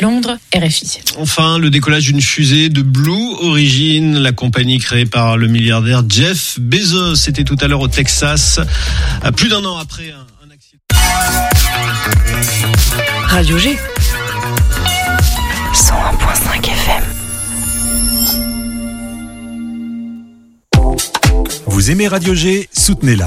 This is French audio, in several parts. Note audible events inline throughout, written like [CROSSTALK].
Londres, RFI. Enfin, le décollage d'une fusée de Blue Origin, la compagnie créée par le milliardaire Jeff Bezos. C'était tout à l'heure au Texas, plus d'un an après un, accident. Radio G. 101.5 FM. Vous aimez Radio G? Soutenez-la.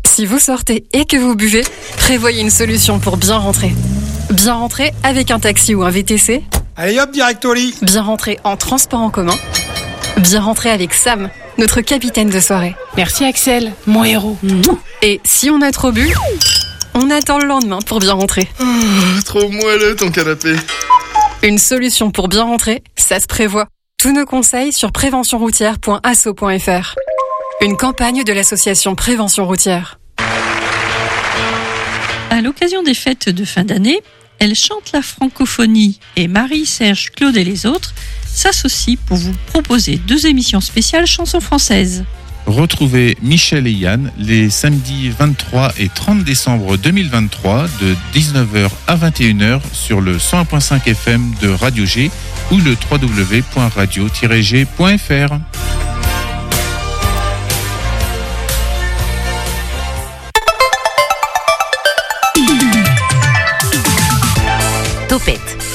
Si vous sortez et que vous buvez, prévoyez une solution pour bien rentrer. Bien rentrer avec un taxi ou un VTC. Allez hop, direct au lit. Bien rentrer en transport en commun. Bien rentrer avec Sam, notre capitaine de soirée. Merci Axel, mon héros. Et si on a trop bu, on attend le lendemain pour bien rentrer. Oh, trop moelleux ton canapé. Une solution pour bien rentrer, ça se prévoit. Tous nos conseils sur préventionroutière.asso.fr. Une campagne de l'association Prévention routière. À l'occasion des fêtes de fin d'année, elle chante la francophonie et Marie, Serge, Claude et les autres s'associent pour vous proposer deux émissions spéciales chansons françaises. Retrouvez Michel et Yann les samedis 23 et 30 décembre 2023 de 19h à 21h sur le 101.5 FM de Radio G ou le www.radio-g.fr.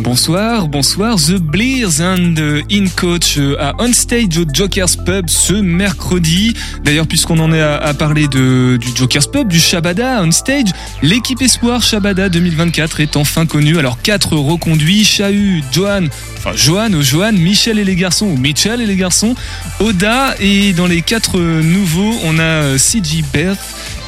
Bonsoir, bonsoir. The Blears and In Coach à On Stage au Jokers Pub ce mercredi. D'ailleurs, puisqu'on en est à, parler du Jokers Pub, du Shabada On Stage, l'équipe Espoir Shabada 2024 est enfin connue. Alors, quatre reconduits, Chahu, Johan, enfin Johan ou Johan, Michel et les garçons ou Michel et les garçons, Oda et dans les quatre nouveaux, on a CG Beth,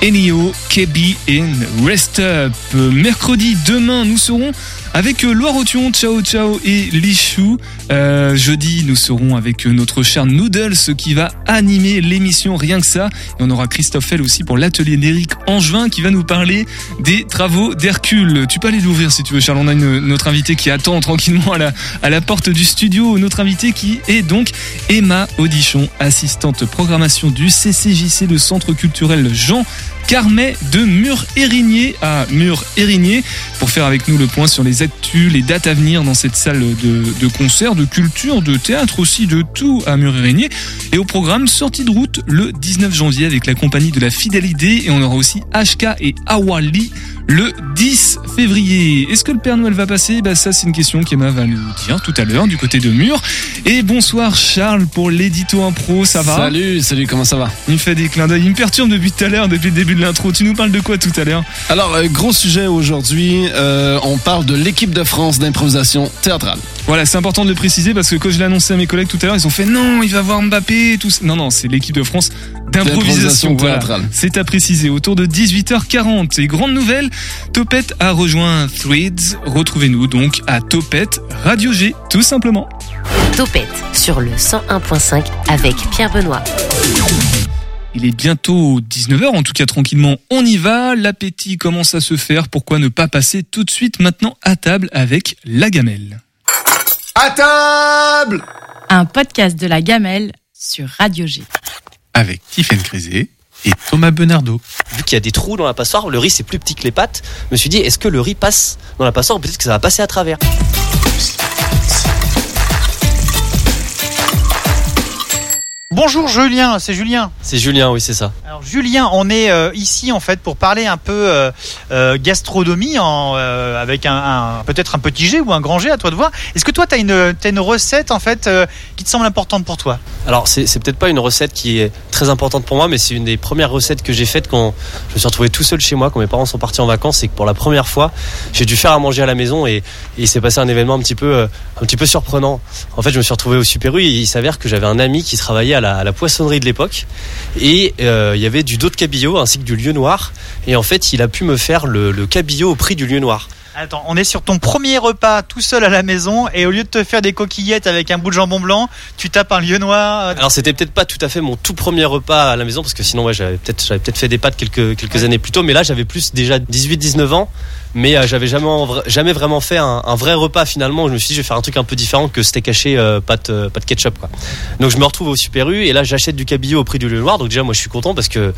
Enio, Kebi et Rest Up. Mercredi, demain, nous serons avec Loire Othion, Ciao Ciao et Lichou. Euh, jeudi, nous serons avec notre cher Noodles qui va animer l'émission Rien que ça. Et on aura Christophe aussi pour l'atelier d'Éric Angevin qui va nous parler des travaux d'Hercule. Tu peux aller l'ouvrir si tu veux, Charles. On a une, notre invité qui attend tranquillement à la, à la porte du studio. Notre invité qui est donc Emma Audichon, assistante programmation du CCJC, le Centre culturel Jean Carmet de Mur-Érigné à Mur-Érigné pour faire avec nous le point sur les actus, les dates à venir dans cette salle de, de concert, de culture, de théâtre aussi, de tout à Mur-Érigné. Et au programme, sortie de route le 19 janvier avec la compagnie de la Fidélité et on aura aussi HK et Awali le 10 février. Est-ce que le Père Noël va passer? Bah Ça, c'est une question qu'Emma va nous dire tout à l'heure du côté de Mur. Et bonsoir Charles pour l'édito impro, ça va? Salut, salut, comment ça va? Il me fait des clins d'œil, il me perturbe depuis tout à l'heure, depuis le début de l'intro. Tu nous parles de quoi tout à l'heure Alors, euh, gros sujet aujourd'hui, euh, on parle de l'équipe de France d'improvisation théâtrale. Voilà, c'est important de le préciser parce que quand je l'ai annoncé à mes collègues tout à l'heure, ils ont fait non, il va voir Mbappé, tout Non, non, c'est l'équipe de France d'improvisation théâtrale. C'est à préciser. Autour de 18h40. Et grande nouvelle, Topette a rejoint Threads. Retrouvez-nous donc à Topette Radio G, tout simplement. Topette sur le 101.5 avec Pierre Benoît. Il est bientôt 19h, en tout cas tranquillement, on y va, l'appétit commence à se faire, pourquoi ne pas passer tout de suite maintenant à table avec la gamelle? À table! Un podcast de la gamelle sur Radio G. Avec Tiffany Crisé et Thomas Benardo. Vu qu'il y a des trous dans la passoire, le riz c'est plus petit que les pâtes, je me suis dit est-ce que le riz passe dans la passoire ou peut-être que ça va passer à travers? Bonjour Julien, c'est Julien. C'est Julien, oui, c'est ça. Alors Julien, on est euh, ici en fait pour parler un peu euh, euh, gastronomie en, avec un, peut-être un petit G ou un grand G à toi de voir. Est-ce que toi tu as une, une recette en fait qui te semble importante pour toi? Alors c'est, peut-être pas une recette qui est très importante pour moi, mais c'est une des premières recettes que j'ai faites quand je me suis retrouvé tout seul chez moi, quand mes parents sont partis en vacances et que pour la première fois j'ai dû faire à manger à la maison et, il s'est passé un événement un petit peu un petit peu surprenant. En fait, je me suis retrouvé au Super U et il s'avère que j'avais un ami qui travaillait à la, poissonnerie de l'époque et euh, il y avait du dos de cabillaud ainsi que du lieu noir et en fait il a pu me faire le cabillaud au prix du lieu noir. Attends, on est sur ton premier repas tout seul à la maison et au lieu de te faire des coquillettes avec un bout de jambon blanc, tu tapes un lieu noir. Alors c'était peut-être pas tout à fait mon tout premier repas à la maison parce que sinon ouais, j'avais peut-être j'avais peut-être fait des pâtes quelques quelques années plus tôt mais là j'avais plus déjà 18 19 ans mais euh, j'avais jamais jamais vraiment fait un, un vrai repas finalement je me suis dit je vais faire un truc un peu différent que steak haché euh, pâte euh, pâte ketchup quoi. Donc je me retrouve au Super U et là j'achète du cabillaud au prix du lieu noir donc déjà moi je suis content parce que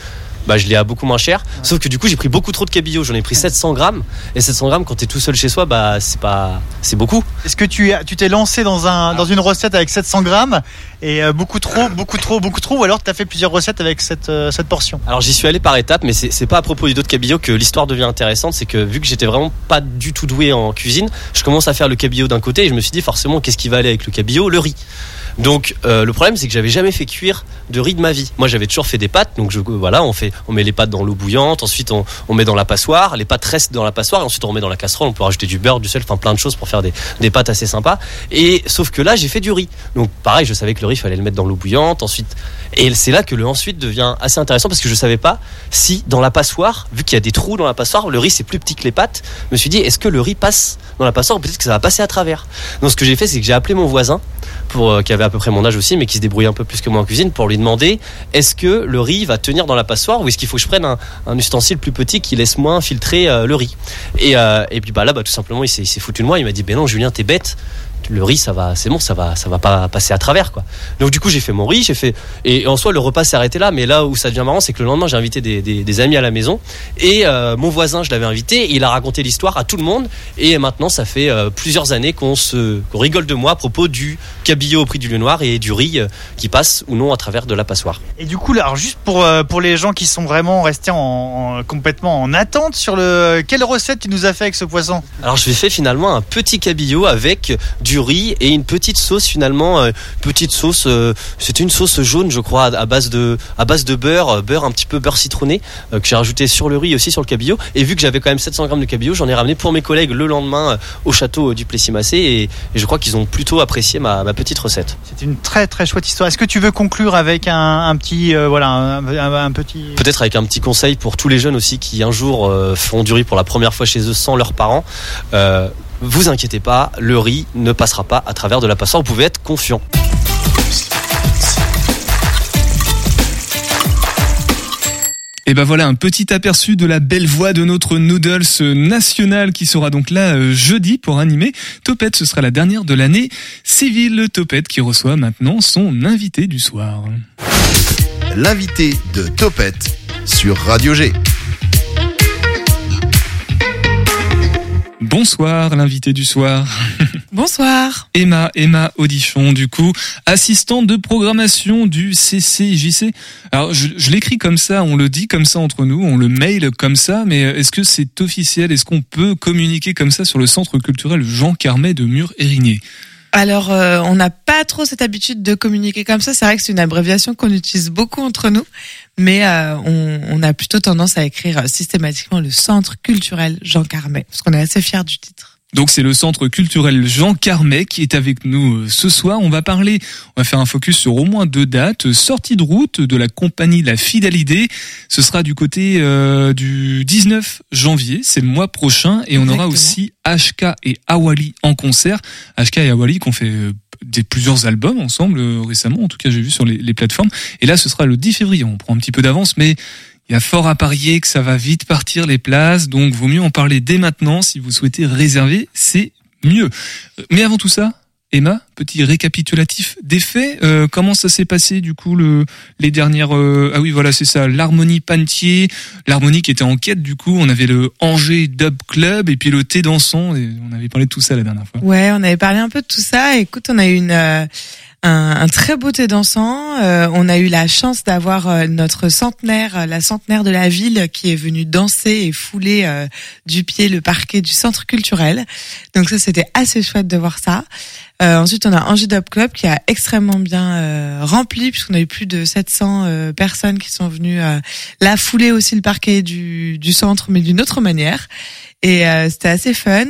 bah, je l'ai à beaucoup moins cher. Sauf que du coup, j'ai pris beaucoup trop de cabillaud. J'en ai pris 700 grammes. Et 700 grammes, quand t'es tout seul chez soi, bah, c'est pas, c'est beaucoup. Est-ce que tu t'es lancé dans un dans une recette avec 700 grammes et euh, beaucoup trop, beaucoup trop, beaucoup trop, ou alors tu as fait plusieurs recettes avec cette euh, cette portion? Alors j'y suis allé par étapes, mais c'est c'est pas à propos du dos de cabillaud que l'histoire devient intéressante. C'est que vu que j'étais vraiment pas du tout doué en cuisine, je commence à faire le cabillaud d'un côté et je me suis dit forcément qu'est-ce qui va aller avec le cabillaud? Le riz. Donc euh, le problème c'est que j'avais jamais fait cuire de riz de ma vie. Moi j'avais toujours fait des pâtes, donc je, voilà on fait, on met les pâtes dans l'eau bouillante, ensuite on, met dans la passoire, les pâtes restent dans la passoire ensuite on remet dans la casserole. On peut rajouter du beurre, du sel, enfin plein de choses pour faire des, pâtes assez sympas. Et sauf que là j'ai fait du riz. Donc pareil je savais que le riz fallait le mettre dans l'eau bouillante, ensuite et c'est là que le ensuite devient assez intéressant parce que je savais pas si dans la passoire, vu qu'il y a des trous dans la passoire, le riz c'est plus petit que les pâtes. Je me suis dit est-ce que le riz passe dans la passoire peut-être que ça va passer à travers? Donc ce que j'ai fait c'est que j'ai appelé mon voisin pour euh, à peu près mon âge aussi mais qui se débrouillait un peu plus que moi en cuisine pour lui demander est-ce que le riz va tenir dans la passoire ou est-ce qu'il faut que je prenne un, ustensile plus petit qui laisse moins filtrer euh, le riz? Et, euh, et puis bah là bah tout simplement il s'est foutu de moi, il m'a dit ben non Julien t'es bête le riz ça va c'est bon ça va ça va pas passer à travers quoi. Donc du coup j'ai fait mon riz j'ai fait et en soi le repas s'est arrêté là mais là où ça devient marrant c'est que le lendemain j'ai invité des, des, des amis à la maison et euh, mon voisin je l'avais invité et il a raconté l'histoire à tout le monde et maintenant ça fait euh, plusieurs années qu'on se qu'on rigole de moi à propos du cabillaud au prix du lieu noir et du riz euh, qui passe ou non à travers de la passoire. Et du coup, là, alors juste pour pour les gens qui sont vraiment restés en, en- complètement en attente sur le quelle recette tu nous as fait avec ce poisson? Alors je fait finalement un petit cabillaud avec du riz et une petite sauce finalement euh, petite sauce euh, c'était une sauce jaune je crois à, à base de à base de beurre euh, beurre un petit peu beurre citronné euh, que j'ai rajouté sur le riz et aussi sur le cabillaud et vu que j'avais quand même 700 grammes de cabillaud j'en ai ramené pour mes collègues le lendemain au château du Plessis-Massé et, et je crois qu'ils ont plutôt apprécié ma, ma petite recette. C'est une très très chouette histoire. Est-ce que tu veux conclure avec un, un petit voilà un, un- un petit Peut-être avec un petit conseil pour tous les jeunes aussi qui un jour font du riz pour la première fois chez eux sans leurs parents. Euh, vous inquiétez pas, le riz ne passera pas à travers de la passoire. Vous pouvez être confiant. Et ben voilà un petit aperçu de la belle voix de notre Noodles national qui sera donc là euh, jeudi pour animer. Topette, ce sera la dernière de l'année. Civil Topette qui reçoit maintenant son invité du soir. L'invité de Topette sur Radio G. Bonsoir l'invité du soir. Bonsoir. [LAUGHS] Emma, Emma Audichon, du coup, assistante de programmation du CCJC. Alors, je, je l'écris comme ça, on le dit comme ça entre nous, on le mail comme ça, mais est-ce que c'est officiel? Est-ce qu'on peut communiquer comme ça sur le centre culturel Jean Carmet de Mur-Érigné? Alors, euh, on n'a pas trop cette habitude de communiquer comme ça. C'est vrai que c'est une abréviation qu'on utilise beaucoup entre nous, mais euh, on, on a plutôt tendance à écrire euh, systématiquement le Centre culturel Jean Carmet, parce qu'on est assez fiers du titre. Donc c'est le centre culturel Jean Carmet qui est avec nous euh, ce soir. On va parler, on va faire un focus sur au moins deux dates. Sortie de route de la compagnie La Fidélité. Ce sera du côté euh, du 19 janvier, c'est le mois prochain. Et on aura aussi HK et Awali en concert. HK et Awali qui ont fait euh, des plusieurs albums ensemble récemment. En tout cas, j'ai vu sur les, les plateformes. Et là, ce sera le 10 février. On prend un petit peu d'avance, mais il y a fort à parier que ça va vite partir les places, donc vaut mieux en parler dès maintenant si vous souhaitez réserver, c'est mieux. Mais avant tout ça, Emma, petit récapitulatif des faits. Euh, comment ça s'est passé du coup le, les dernières euh, ah oui voilà c'est ça l'harmonie Pantier, l'harmonie qui était en quête du coup on avait le Angers Dub Club et puis le thé dansant et on avait parlé de tout ça la dernière fois. Ouais, on avait parlé un peu de tout ça. Écoute, on a eu une, euh, un, un très beau thé dansant. Euh, on a eu la chance d'avoir euh, notre centenaire, euh, la centenaire de la ville, qui est venue danser et fouler euh, du pied le parquet du centre culturel. Donc ça, c'était assez chouette de voir ça. Euh, ensuite, on a Angers Dub Club qui a extrêmement bien euh, rempli, puisqu'on a eu plus de 700 euh, personnes qui sont venues là fouler aussi le parquet du, du centre, mais d'une autre manière. Et c'était assez fun.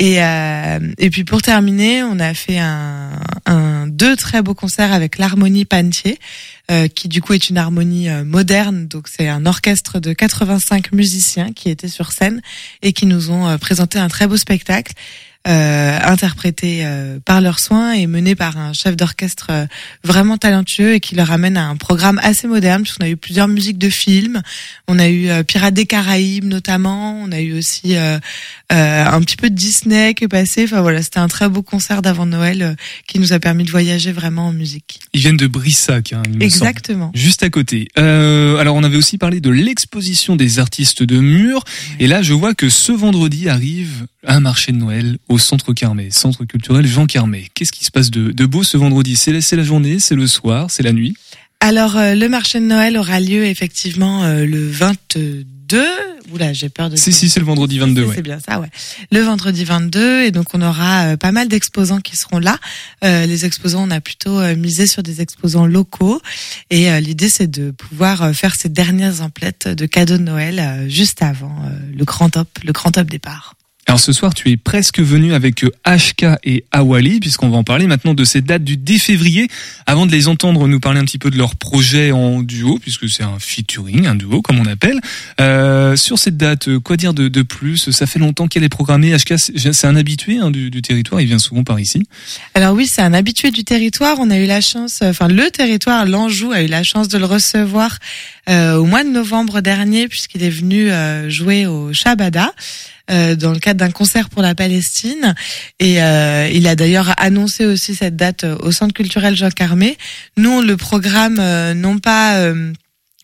Et, euh, et puis pour terminer, on a fait un, un deux très beaux concerts avec l'harmonie Pantier, euh, qui du coup est une harmonie euh, moderne. Donc c'est un orchestre de 85 musiciens qui étaient sur scène et qui nous ont euh, présenté un très beau spectacle. Euh, euh, par leurs soins et mené par un chef d'orchestre euh, vraiment talentueux et qui leur amène à un programme assez moderne puisqu'on a eu plusieurs musiques de films, on a eu euh, Pirates des Caraïbes notamment, on a eu aussi euh, euh, un petit peu de Disney qui est passé. Enfin voilà, c'était un très beau concert d'avant Noël qui nous a permis de voyager vraiment en musique. Ils viennent de Brissac, hein, il me Exactement. semble. Juste à côté. Euh, alors on avait aussi parlé de l'exposition des artistes de Murs. Et là, je vois que ce vendredi arrive un marché de Noël au Centre Carmet, Centre culturel Jean Carmet. Qu'est-ce qui se passe de, de beau ce vendredi? C'est la, c'est la journée, c'est le soir, c'est la nuit? Alors euh, le marché de Noël aura lieu effectivement euh, le 22. Oula, j'ai peur de. Si, si, c'est le vendredi 22, ouais. C'est bien ça, ouais. Le vendredi 22, et donc on aura euh, pas mal d'exposants qui seront là. Euh, les exposants, on a plutôt euh, misé sur des exposants locaux, et euh, l'idée c'est de pouvoir euh, faire ces dernières emplettes de cadeaux de Noël euh, juste avant euh, le grand top, le grand top départ. Alors ce soir, tu es presque venu avec euh, HK et Awali, puisqu'on va en parler maintenant de cette date du 10 février. Avant de les entendre nous parler un petit peu de leur projet en duo, puisque c'est un featuring, un duo comme on appelle. Euh, sur cette date, euh, quoi dire de, plus? Ça fait longtemps qu'elle est programmée. HK, c'est un habitué hein, du, territoire, il vient souvent par ici. Alors oui, c'est un habitué du territoire. On a eu la chance, euh, enfin le territoire, l'Anjou a eu la chance de le recevoir euh, au mois de novembre dernier, puisqu'il est venu euh, jouer au Shabada. Euh, dans le cadre d'un concert pour la Palestine et euh, il a d'ailleurs annoncé aussi cette date euh, au Centre culturel Jean Carmé. Nous on le programme euh, non pas euh,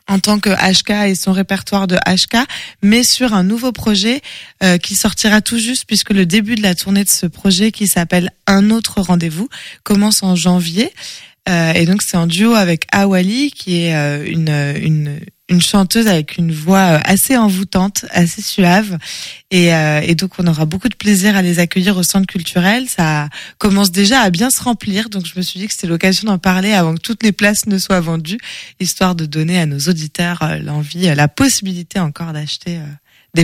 en tant que HK et son répertoire de HK, mais sur un nouveau projet euh, qui sortira tout juste puisque le début de la tournée de ce projet qui s'appelle Un autre rendez-vous commence en janvier. Euh, et donc c'est en duo avec Awali qui est euh, une, une une chanteuse avec une voix euh, assez envoûtante, assez suave, et, euh, et donc on aura beaucoup de plaisir à les accueillir au centre culturel. Ça commence déjà à bien se remplir, donc je me suis dit que c'était l'occasion d'en parler avant que toutes les places ne soient vendues, histoire de donner à nos auditeurs euh, l'envie, euh, la possibilité encore d'acheter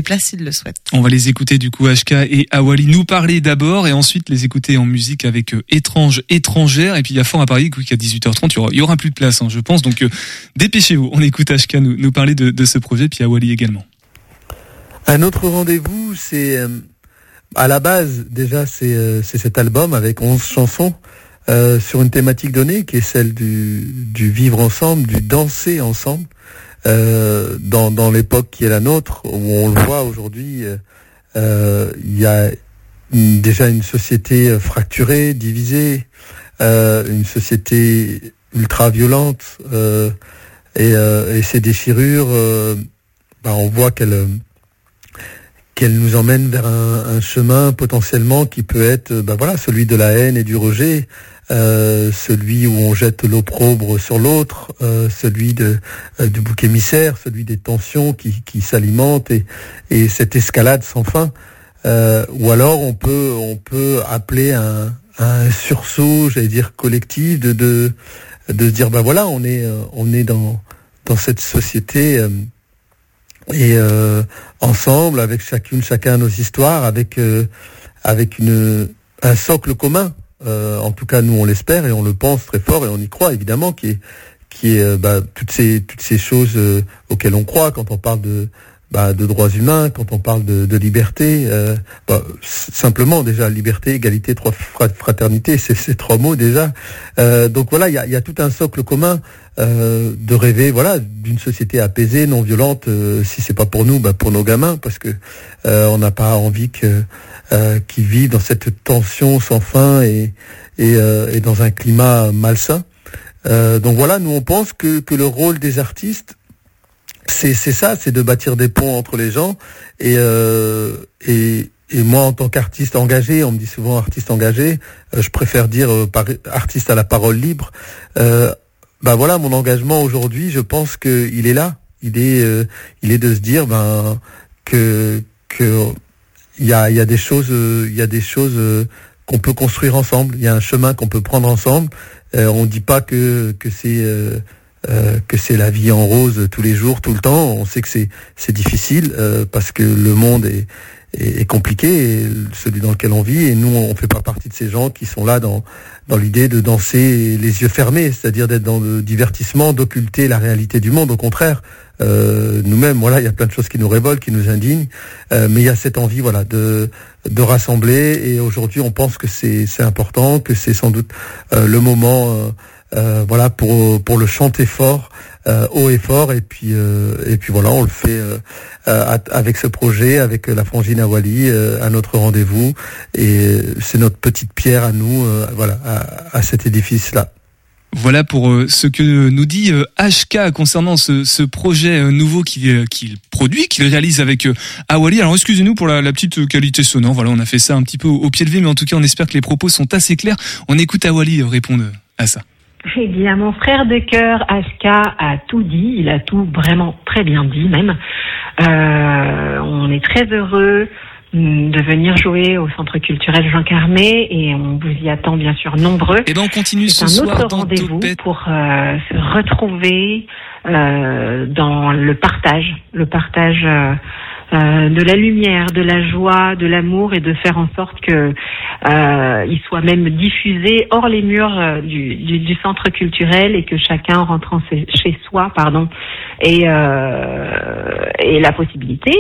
places s'ils le souhaitent. On va les écouter du coup HK et Awali. Nous parler d'abord et ensuite les écouter en musique avec euh, Étrange étrangère. Et puis il y a fort à Paris qu'à 18h30 il y aura, il y aura plus de place hein, je pense. Donc euh, dépêchez-vous. On écoute HK nous, nous parler de, de ce projet puis Awali également. Un autre rendez-vous, c'est euh, à la base déjà c'est euh, c'est cet album avec 11 chansons euh, sur une thématique donnée qui est celle du, du vivre ensemble, du danser ensemble euh, dans, dans l'époque qui est la nôtre où on le voit aujourd'hui euh, euh, il y a une- déjà une société fracturée, divisée, une société ultra violente et, et ces déchirures, bah, on voit qu'elles qu'elle nous emmène vers un, un chemin potentiellement qui peut être bah voilà celui de la haine et du rejet euh, celui où on jette l'opprobre sur l'autre euh, celui de euh, du bouc émissaire celui des tensions qui, qui s'alimentent et, et cette escalade sans fin. Ou alors on peut on peut appeler un, un sursaut j'allais dire collectif de de de se dire bah voilà on est on est dans dans cette société et ensemble avec chacune chacun nos histoires avec avec une un socle commun Euh, en tout cas nous on l'espère et on le pense très fort et on y croit évidemment qui est qui est euh, bah, toutes ces toutes ces choses euh, auxquelles on croit quand on parle de bah, de droits humains quand on parle de, liberté euh, bah, simplement déjà liberté égalité fraternité c'est ces trois mots déjà. Euh, donc voilà il y a, tout un socle commun euh, de rêver voilà d'une société apaisée non violente euh, si c'est pas pour nous bah, pour nos gamins parce que on n'a pas envie que qu'ils vivent dans cette tension sans fin et et, et dans un climat malsain. Donc voilà nous on pense que que le rôle des artistes c'est ça, c'est de bâtir des ponts entre les gens. Et euh, et, et moi, en tant qu'artiste engagé, on me dit souvent artiste engagé, euh, je préfère dire euh, artiste à la parole libre. Bah voilà, mon engagement aujourd'hui, je pense que il est là. Il est euh, il est de se dire ben que que il y a il y a des choses il y a des choses qu'on peut construire ensemble. Il y a un chemin qu'on peut prendre ensemble. On dit pas que que c'est euh, euh, que c'est la vie en rose tous les jours, tout le temps. On sait que c'est c'est difficile euh, parce que le monde est est, compliqué, celui dans lequel on vit, et nous on fait pas partie de ces gens qui sont là dans dans l'idée de danser les yeux fermés, c'est-à-dire d'être dans le divertissement, d'occulter la réalité du monde. Au contraire, euh, nous-mêmes, voilà, il y a plein de choses qui nous révoltent, qui nous indignent, euh, mais il y a cette envie, voilà, de de rassembler. Et aujourd'hui, on pense que c'est c'est important, que c'est sans doute euh, le moment, euh, voilà, pour pour le chanter fort, euh, haut et fort. Et puis euh, et puis voilà, on le fait euh, euh, avec ce projet, avec euh, la frangine euh, à notre rendez-vous. Et c'est notre petite pierre à nous, voilà, à, à cet édifice-là. Voilà pour ce que nous dit HK concernant ce, ce projet nouveau qu'il qu'il produit, qu'il réalise avec Awali. Alors excusez-nous pour la, petite qualité sonore. Voilà, on a fait ça un petit peu au, au pied levé, mais en tout cas, on espère que les propos sont assez clairs. On écoute Awali répondre à ça. Eh bien, mon frère de cœur, HK, a tout dit. Il a tout vraiment très bien dit, même. Euh, on est très heureux de venir jouer au Centre culturel Jean Carmé et on vous y attend bien sûr nombreux. Et ben on continue C'est ce un soir autre rendez-vous pour euh, se retrouver euh, dans le partage, le partage euh, de la lumière, de la joie, de l'amour et de faire en sorte que euh, soit même diffusé hors les murs euh, du, du, centre culturel et que chacun en rentrant chez soi, pardon, ait, euh, la possibilité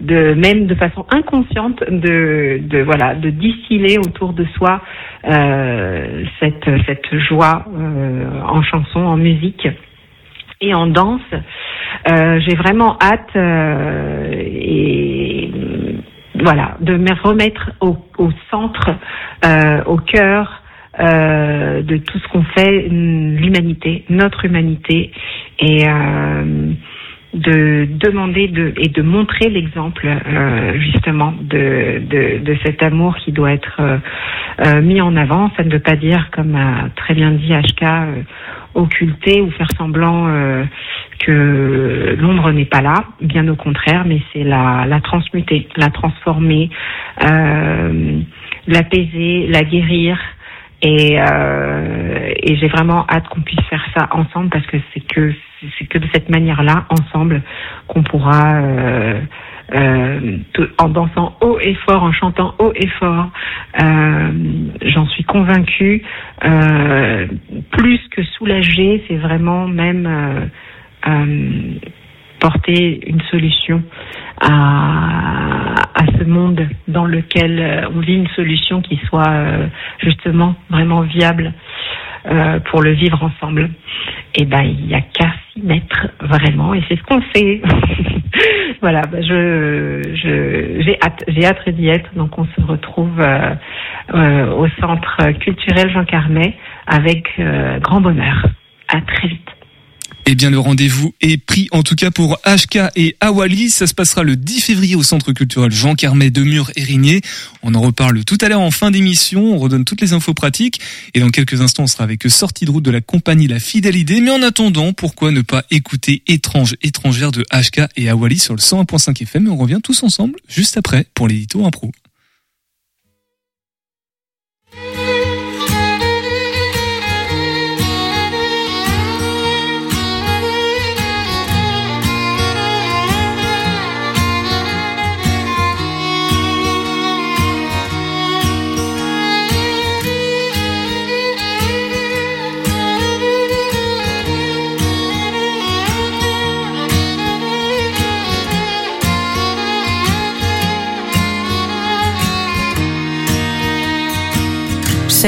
de même de façon inconsciente de, de voilà de distiller autour de soi cette cette joie en chanson, en musique et en danse. Euh, J'ai vraiment hâte euh, et voilà de me remettre au, au centre, euh, au cœur euh, de tout ce qu'on fait, hum, l'humanité, notre humanité, et euh, de demander de, et de montrer l'exemple euh, justement de, de, de cet amour qui doit être euh, euh, mis en avant. Ça ne veut pas dire, comme a très bien dit HK, euh, occulter ou faire semblant euh, que l'ombre n'est pas là, bien au contraire, mais c'est la, la transmuter, la transformer, l'apaiser, la guérir. Et, euh, et j'ai vraiment hâte qu'on puisse faire ça ensemble parce que c'est que c'est que de cette manière-là, ensemble, qu'on pourra euh, euh, en dansant haut et fort, en chantant haut et fort. Euh, J'en suis convaincue. Euh, plus que soulager, c'est vraiment même euh, porter une solution à, à ce monde dans lequel euh, on vit une solution qui soit euh, justement vraiment viable euh, pour le vivre ensemble. Et ben il n'y a qu'à s'y mettre vraiment et c'est ce qu'on fait. [LAUGHS] voilà, ben, je j'ai hâte, j'ai hâte d'y être. Donc on se retrouve au centre culturel Jean Carmet avec grand bonheur. À très vite. Eh bien, le rendez-vous est pris, en tout cas pour HK et Awali. Ça se passera le 10 février au Centre culturel Jean Carmet de Mur Érigné. On en reparle tout à l'heure en fin d'émission. On redonne toutes les infos pratiques. Et dans quelques instants, on sera avec sortie de route de la compagnie La Fidélité. Mais en attendant, pourquoi ne pas écouter Étrange étrangère de HK et Awali sur le 101.5 FM. On revient tous ensemble juste après pour l'édito impro.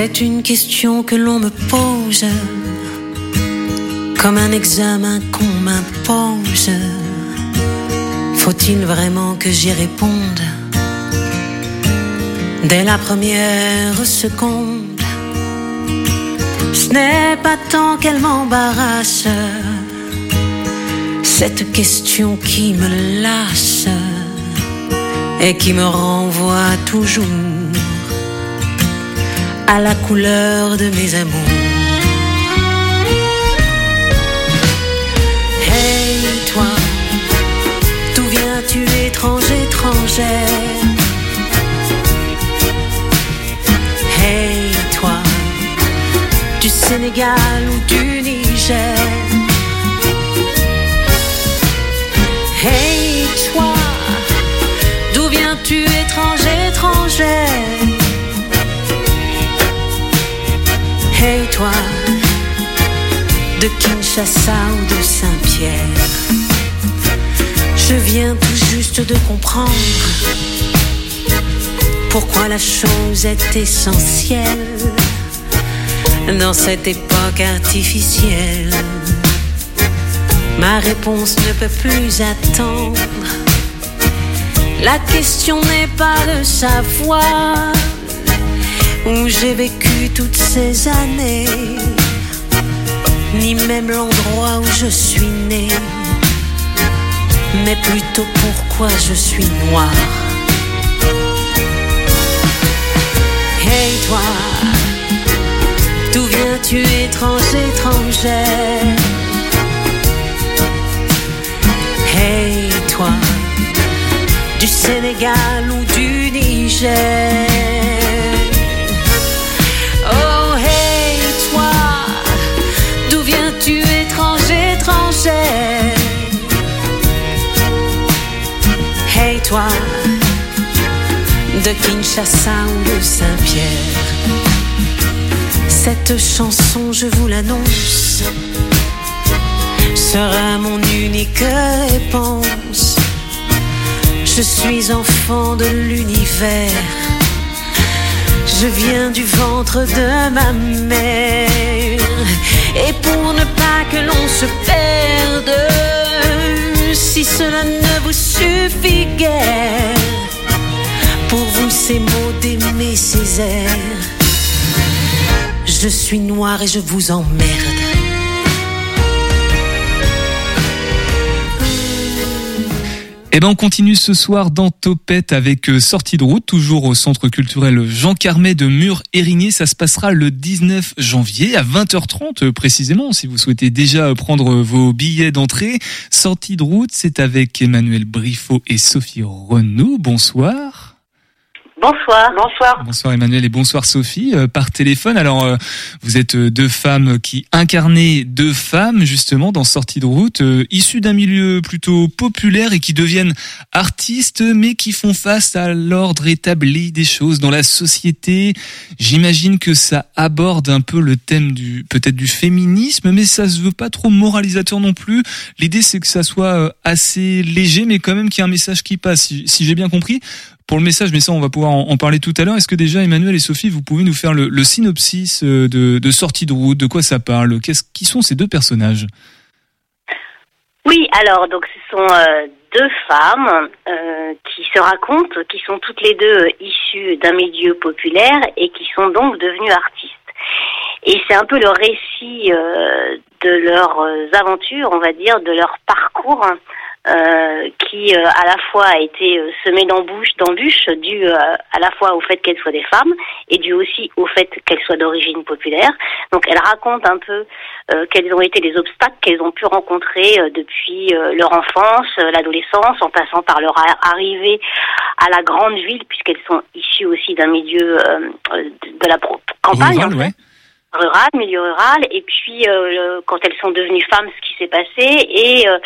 C'est une question que l'on me pose, comme un examen qu'on m'impose. Faut-il vraiment que j'y réponde? Dès la première seconde Ce n'est pas tant qu'elle m'embarrasse, cette question qui me lasse et qui me renvoie toujours à la couleur de mes amours. Hey toi, d'où viens-tu étrange, étrangère? Hey toi, du Sénégal ou du Niger? Hey toi, d'où viens-tu tu étranger, étrangère? Hey toi, de Kinshasa ou de Saint-Pierre, je viens tout juste de comprendre pourquoi la chose est essentielle dans cette époque artificielle. Ma réponse ne peut plus attendre. La question n'est pas de savoir où j'ai vécu toutes ces années, ni même l'endroit où je suis né, mais plutôt pourquoi je suis noir. Hey toi, d'où viens-tu étranger, étrangère? Hey toi, du Sénégal ou du Niger? Hey toi, de Kinshasa ou de Saint-Pierre Cette chanson, je vous l'annonce, sera mon unique réponse. Je suis enfant de l'univers. Je viens du ventre de ma mère. Et pour ne pas que l'on se perde, si cela ne vous suffit guère, pour vous ces mots d'aimer ces airs, je suis noir et je vous emmerde. Eh ben on continue ce soir dans Topette avec euh, sortie de route, toujours au centre culturel Jean Carmet de Mur-Érigné. Ça se passera le 19 janvier à 20h30 euh, précisément. Si vous souhaitez déjà euh, prendre vos billets d'entrée, sortie de route, c'est avec Emmanuel Briffaut et Sophie Renaud. Bonsoir. Bonsoir. Bonsoir. Bonsoir Emmanuel et bonsoir Sophie euh, par téléphone. Alors euh, vous êtes euh, deux femmes qui incarnez deux femmes justement dans Sortie de route, euh, issues d'un milieu plutôt populaire et qui deviennent artistes mais qui font face à l'ordre établi des choses dans la société. J'imagine que ça aborde un peu le thème du peut-être du féminisme mais ça se veut pas trop moralisateur non plus. L'idée c'est que ça soit euh, assez léger mais quand même qu'il y ait un message qui passe si, si j'ai bien compris pour le message, mais ça on va pouvoir en, parler tout à l'heure. Est-ce que déjà Emmanuel et Sophie, vous pouvez nous faire le, synopsis euh, de, de sortie de route, de quoi ça parle? Qu'est-ce qui sont ces deux personnages? Oui, alors donc ce sont euh, deux femmes euh, qui se racontent, qui sont toutes les deux issues d'un milieu populaire et qui sont donc devenues artistes. Et c'est un peu le récit de leurs aventures, on va dire, de leur parcours. Euh, qui euh, à la fois a été euh, semé d'embûches, d'embûches dû euh, à la fois au fait qu'elles soient des femmes et dû aussi au fait qu'elles soient d'origine populaire. Donc elles racontent un peu euh, quels ont été les obstacles qu'elles ont pu rencontrer euh, depuis euh, leur enfance, euh, l'adolescence, en passant par leur arrivée à la grande ville, puisqu'elles sont issues aussi d'un milieu de, de la campagne. Rural, en fait ouais. rural, milieu rural, et puis euh, quand elles sont devenues femmes, ce qui s'est passé, et euh,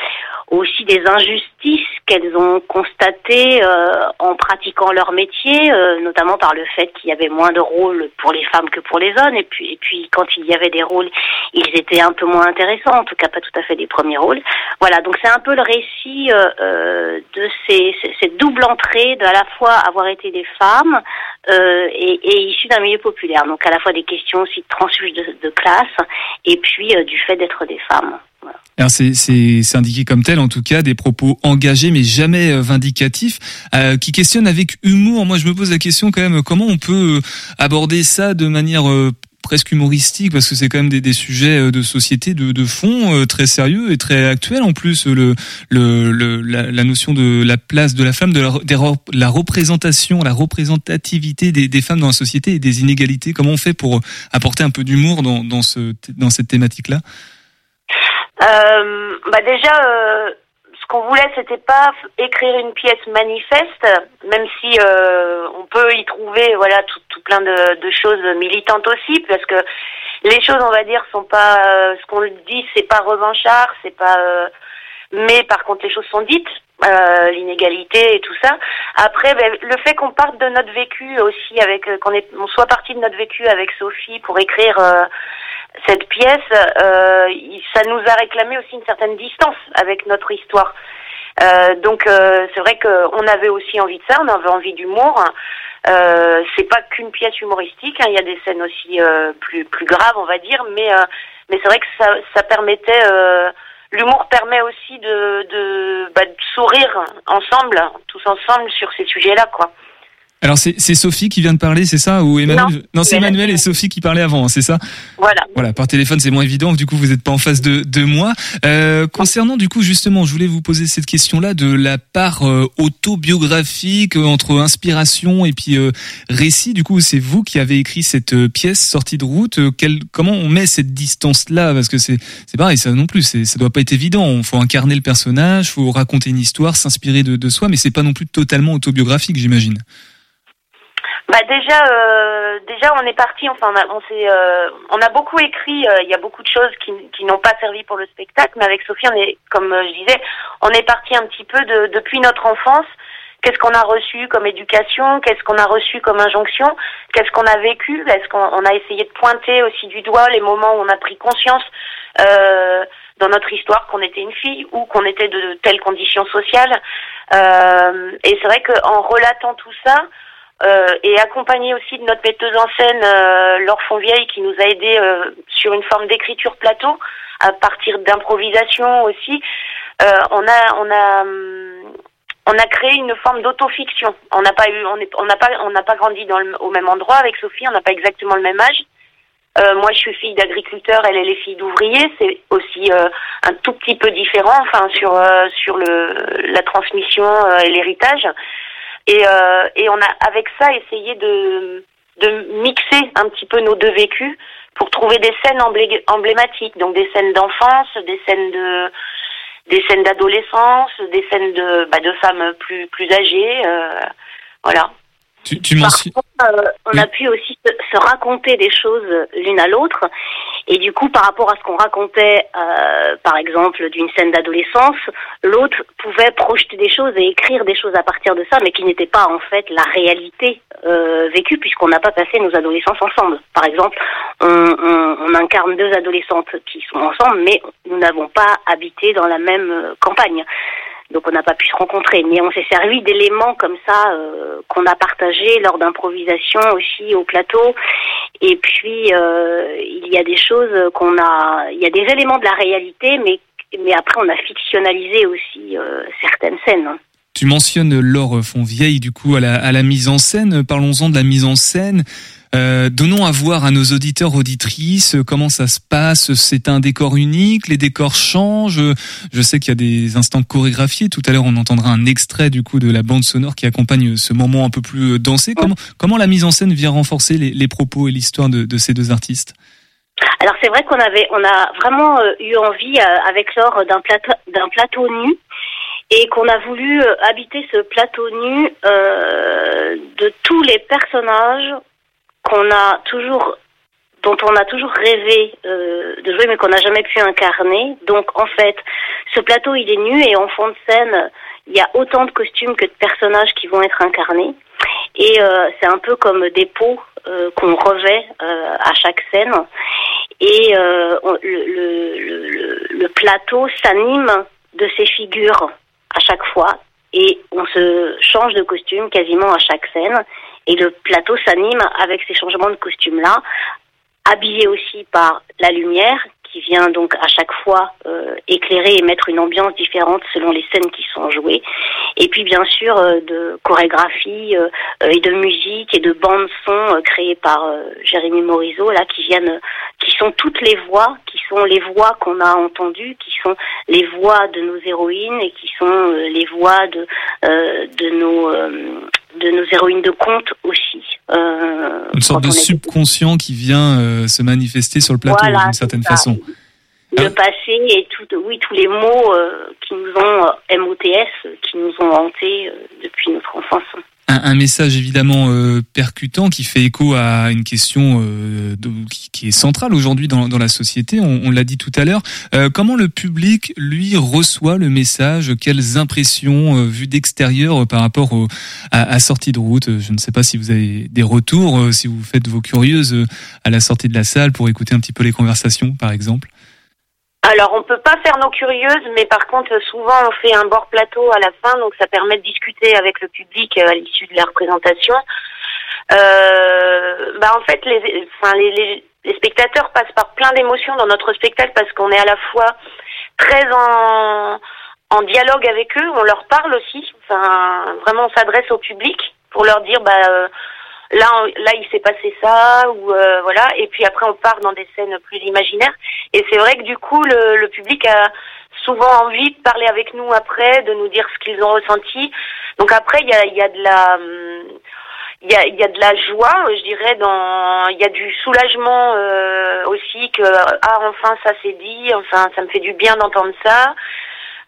aussi des injustices qu'elles ont constatées euh, en pratiquant leur métier, euh, notamment par le fait qu'il y avait moins de rôles pour les femmes que pour les hommes, et puis, et puis quand il y avait des rôles, ils étaient un peu moins intéressants, en tout cas pas tout à fait des premiers rôles. Voilà, donc c'est un peu le récit euh, euh, de ces, ces- cette double entrée de à la fois avoir été des femmes euh, et, et issues d'un milieu populaire, donc à la fois des questions aussi de transfuge de, de classe et puis euh, du fait d'être des femmes. Alors c'est indiqué comme tel en tout cas des propos engagés mais jamais euh, vindicatifs. Euh, qui questionnent avec humour. Moi je me pose la question quand même comment on peut euh, aborder ça de manière euh, presque humoristique? Parce que c'est quand même des, des sujets euh, de société de, de fond euh, très sérieux et très actuels en plus le, le, le la, la notion de la place de la femme de la, des la représentation la représentativité des, des femmes dans la société et des inégalités. Comment on fait pour apporter un peu d'humour dans dans ce dans cette thématique là Euh, bah déjà, euh, ce qu'on voulait, c'était pas écrire une pièce manifeste, même si euh, on peut y trouver voilà tout, plein de, de choses militantes aussi, parce que les choses, on va dire, sont pas euh, ce qu'on dit, c'est pas revanchard, c'est pas. euh, mais par contre, les choses sont dites. euh, l'inégalité et tout ça. Après, ben, le fait qu'on parte de notre vécu aussi, avec euh, qu'on on soit parti de notre vécu avec Sophie pour écrire euh, cette pièce, euh, ça nous a réclamé aussi une certaine distance avec notre histoire. Euh, donc euh, c'est vrai qu'on avait aussi envie de ça, on avait envie d'humour. Euh, c'est pas qu'une pièce humoristique, hein, il y a des scènes aussi euh, plus plus graves, on va dire, mais euh, mais c'est vrai que ça, ça permettait, euh, l'humour permet aussi de de, bah, de sourire ensemble, tous ensemble sur ces sujets-là, quoi. Alors c'est c'est Sophie qui vient de parler, c'est ça? Ou Emmanuel? Non, c'est Emmanuel et Sophie qui parlaient avant, hein, c'est ça? Voilà. Voilà, par téléphone c'est moins évident, du coup vous n'êtes pas en face de, de moi. Euh, concernant du coup justement, je voulais vous poser cette question-là de la part euh, autobiographique euh, entre inspiration et puis euh, récit. Du coup, c'est vous qui avez écrit cette euh, pièce sortie de route. Quel- comment on met cette distance-là? Parce que c'est c'est pareil, ça non plus, c'est- ça doit pas être évident. Il faut incarner le personnage, faut raconter une histoire, s'inspirer de, de soi, mais c'est pas non plus totalement autobiographique, j'imagine. Bah déjà, euh, déjà on est parti. Enfin, on a, on euh, on a beaucoup écrit. euh, Il y a beaucoup de choses qui, qui n'ont pas servi pour le spectacle, mais avec Sophie, on est, comme euh, je disais, on est parti un petit peu de, depuis notre enfance. Qu'est-ce qu'on a reçu comme éducation? Qu'est-ce qu'on a reçu comme injonction? Qu'est-ce qu'on a vécu? Est-ce qu'on on a essayé de pointer aussi du doigt les moments où on a pris conscience euh, dans notre histoire qu'on était une fille ou qu'on était de telles conditions sociales? Euh, Et c'est vrai qu'en relatant tout ça, euh, et accompagné aussi de notre metteuse en scène euh, Laure qui nous a aidé euh, sur une forme d'écriture plateau à partir d'improvisation aussi. Euh, on a on a hum, on a créé une forme d'autofiction. On n'a pas eu on on n'a pas on n'a pas grandi dans le- au même endroit avec Sophie. On n'a pas exactement le même âge. Moi, je suis fille d'agriculteur, elle, elle est fille d'ouvrier. C'est aussi un tout petit peu différent, enfin sur sur le la transmission et l'héritage. Et, euh, et on a avec ça essayé de, de mixer un petit peu nos deux vécus pour trouver des scènes emblé- emblématiques, donc des scènes d'enfance, des scènes de des scènes d'adolescence, des scènes de bah, de femmes plus plus âgées, euh, voilà. Tu, tu mentionnes. Euh, on a pu aussi se, se raconter des choses l'une à l'autre. Et du coup, par rapport à ce qu'on racontait, euh, par exemple, d'une scène d'adolescence, l'autre pouvait projeter des choses et écrire des choses à partir de ça, mais qui n'étaient pas en fait la réalité euh, vécue, puisqu'on n'a pas passé nos adolescences ensemble. Par exemple, on, on- on incarne deux adolescentes qui sont ensemble, mais nous n'avons pas habité dans la même campagne. Donc on n'a pas pu se rencontrer, mais on s'est servi d'éléments comme ça euh, qu'on a partagés lors d'improvisation aussi au plateau. Et puis euh, il y a des choses qu'on a, il y a des éléments de la réalité, mais mais après on a fictionnalisé aussi euh, certaines scènes. Tu mentionnes Laure Fonvieille du coup à la mise en scène. Parlons-en de la mise en scène. Euh, donnons à voir à nos auditeurs auditrices comment ça se passe. C'est un décor unique, les décors changent. Je sais qu'il y a des instants chorégraphiés. Tout à l'heure, on entendra un extrait du coup de la bande sonore qui accompagne ce moment un peu plus euh, dansé. Comment, comment la mise en scène vient renforcer les, les propos et l'histoire de, de ces deux artistes? Alors c'est vrai qu'on avait, on a vraiment euh, eu envie avec Laure d'un plateau, d'un plateau nu et qu'on a voulu habiter ce plateau nu euh, de tous les personnages qu'on a toujours, dont on a toujours rêvé euh, de jouer mais qu'on n'a jamais pu incarner. Donc en fait, ce plateau il est nu et en fond de scène il y a autant de costumes que de personnages qui vont être incarnés. Et euh, c'est un peu comme des pots euh, qu'on revêt euh, à chaque scène. Et euh, le, le, le- le plateau s'anime de ces figures à chaque fois. Et on se change de costume quasiment à chaque scène. Et le plateau s'anime avec ces changements de costume-là, habillé aussi par la lumière qui vient donc à chaque fois euh, éclairer et mettre une ambiance différente selon les scènes qui sont jouées. Et puis bien sûr euh, de chorégraphie euh, et de musique et de bande son euh, créées par euh, Jérémy Morisot là qui viennent, qui sont toutes les voix, qui sont les voix qu'on a entendues, qui sont les voix de nos héroïnes et qui sont euh, les voix de de nos de nos héroïnes de conte aussi. Euh, Une sorte de subconscient qui vient euh, se manifester sur le plateau Voilà, d'une certaine ça. façon. le passé et tout, oui, tous les mots euh, qui nous ont, euh, MOTS, euh, qui nous ont hantés euh, depuis notre enfance. Un, message évidemment euh, percutant qui fait écho à une question euh, qui, est centrale aujourd'hui dans, la société. On, l'a dit tout à l'heure. Euh, comment le public lui reçoit le message? Quelles impressions vues d'extérieur par rapport à, à sortie de route? Je ne sais pas si vous avez des retours, si vous faites vos curieuses à la sortie de la salle pour écouter un petit peu les conversations, par exemple. Alors, on peut pas faire nos curieuses, mais par contre, souvent, on fait un bord plateau à la fin, donc ça permet de discuter avec le public euh, à l'issue de la représentation. Euh, bah, en fait, les, enfin, les, les, spectateurs passent par plein d'émotions dans notre spectacle parce qu'on est à la fois très en, en dialogue avec eux, on leur parle aussi. Enfin, vraiment, on s'adresse au public pour leur dire, bah, euh, là, on- là, il s'est passé ça, ou euh, voilà. Et puis après, on part dans des scènes plus imaginaires. Et c'est vrai que du coup, le, le public a souvent envie de parler avec nous après, de nous dire ce qu'ils ont ressenti. Donc après, il y a, y a de la, il y a, y a de la joie, je dirais, dans, il y a du soulagement euh, aussi que ah enfin ça s'est dit, enfin ça me fait du bien d'entendre ça.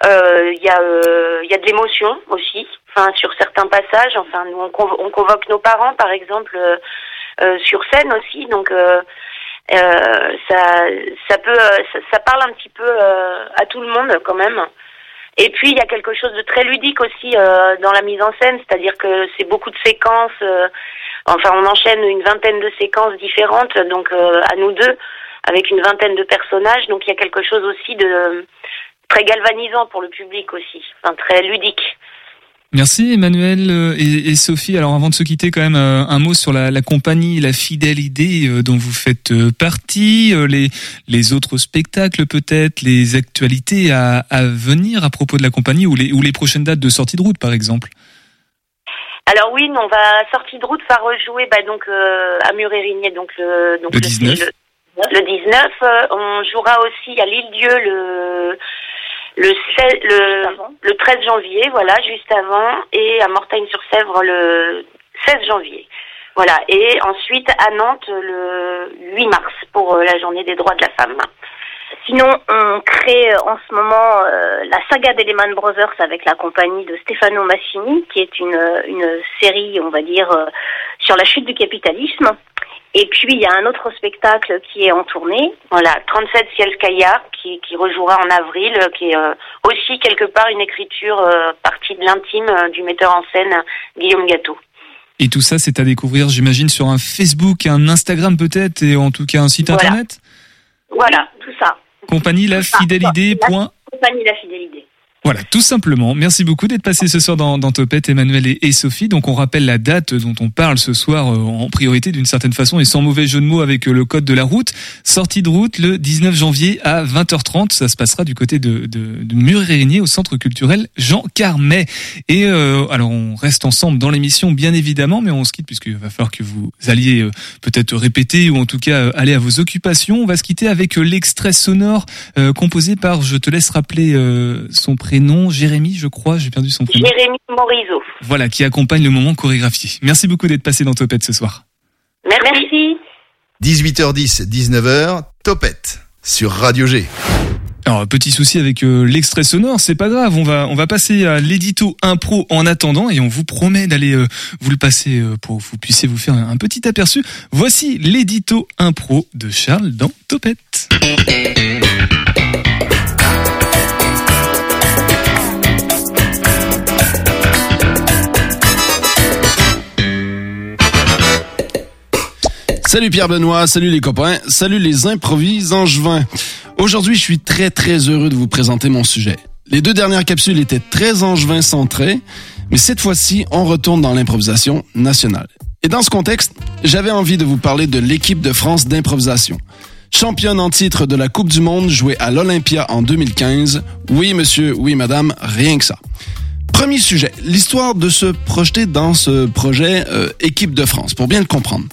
Euh, Il y a, euh, il y a de l'émotion aussi, enfin sur certains passages. Enfin nous on, on convoque nos parents par exemple euh, euh, sur scène aussi, donc. Euh, euh, ça, ça peut, euh, ça, ça parle un petit peu à tout le monde quand même. Et puis il y a quelque chose de très ludique aussi dans la mise en scène, c'est-à-dire que c'est beaucoup de séquences. enfin, on enchaîne une vingtaine de séquences différentes, donc à nous deux, avec une vingtaine de personnages. Donc il y a quelque chose aussi de très galvanisant pour le public aussi, enfin très ludique. Merci Emmanuel euh, et, et Sophie. Alors avant de se quitter, quand même euh, un mot sur la, la compagnie, la fidèle idée euh, dont vous faites partie, les, les autres spectacles peut-être, les actualités à, à venir à propos de la compagnie ou les, ou les prochaines dates de sortie de route par exemple. Alors oui, nous, on va sortir de route va rejouer bah, donc euh, à Mur-et-Rigné, donc le donc Le 19. le, le 19. euh, on jouera aussi à l'île-dieu le le, 16 le le 13 janvier, voilà, juste avant, et à Mortagne-sur-Sèvre le 16 janvier. Voilà, et ensuite à Nantes le 8 mars pour euh, la journée des droits de la femme. Sinon, on crée euh, en ce moment euh, la saga des Lehman Brothers avec la compagnie de Stefano Massini, qui est une, une série, on va dire, euh, sur la chute du capitalisme. Et puis, il y a un autre spectacle qui est en tournée. Voilà, 37 Cielskaya qui, qui rejouera en avril, euh, qui est euh, aussi quelque part une écriture euh, partie de l'intime euh, du metteur en scène Guillaume Gâteau. Et tout ça, c'est à découvrir, j'imagine, sur un Facebook, un Instagram peut-être, et en tout cas un site Voilà. internet? Voilà, tout ça. Compagnie la fidélité. Point. Compagnie La Fidélité. Voilà, tout simplement. Merci beaucoup d'être passé ce soir dans, dans Topette, Emmanuel et, Sophie. Donc on rappelle la date dont on parle ce soir euh, en priorité d'une certaine façon et sans mauvais jeu de mots avec euh, le code de la route. Sortie de route le 19 janvier à 20h30. Ça se passera du côté de, de, de Mur-et-Régnier au centre culturel Jean Carmet. Et euh, alors on reste ensemble dans l'émission bien évidemment, mais on se quitte puisqu'il va falloir que vous alliez euh, peut-être répéter ou en tout cas euh, aller à vos occupations. On va se quitter avec l'extrait sonore composé par, je te laisse rappeler son prénom, Jérémy, je crois, j'ai perdu son prénom. Jérémy Morizot. Voilà, qui accompagne le moment chorégraphié. Merci beaucoup d'être passé dans Topette ce soir. Merci. 18h10, 19h, Topette sur Radio G. Alors petit souci avec euh, l'extrait sonore, c'est pas grave, on va on va passer à l'édito impro en attendant et on vous promet d'aller euh, vous le passer euh, pour que vous puissiez vous faire un, un petit aperçu. Voici l'édito impro de Charles dans Topette. Salut Pierre Benoît, salut les copains, salut les improvis angevins. Aujourd'hui, je suis très très heureux de vous présenter mon sujet. Les deux dernières capsules étaient très angevin centrées, mais cette fois-ci, on retourne dans l'improvisation nationale. Et dans ce contexte, j'avais envie de vous parler de l'équipe de France d'improvisation. Championne en titre de la Coupe du Monde jouée à l'Olympia en 2015. Oui monsieur, oui madame, rien que ça. Premier sujet, l'histoire de se projeter dans ce projet euh, Équipe de France, pour bien le comprendre.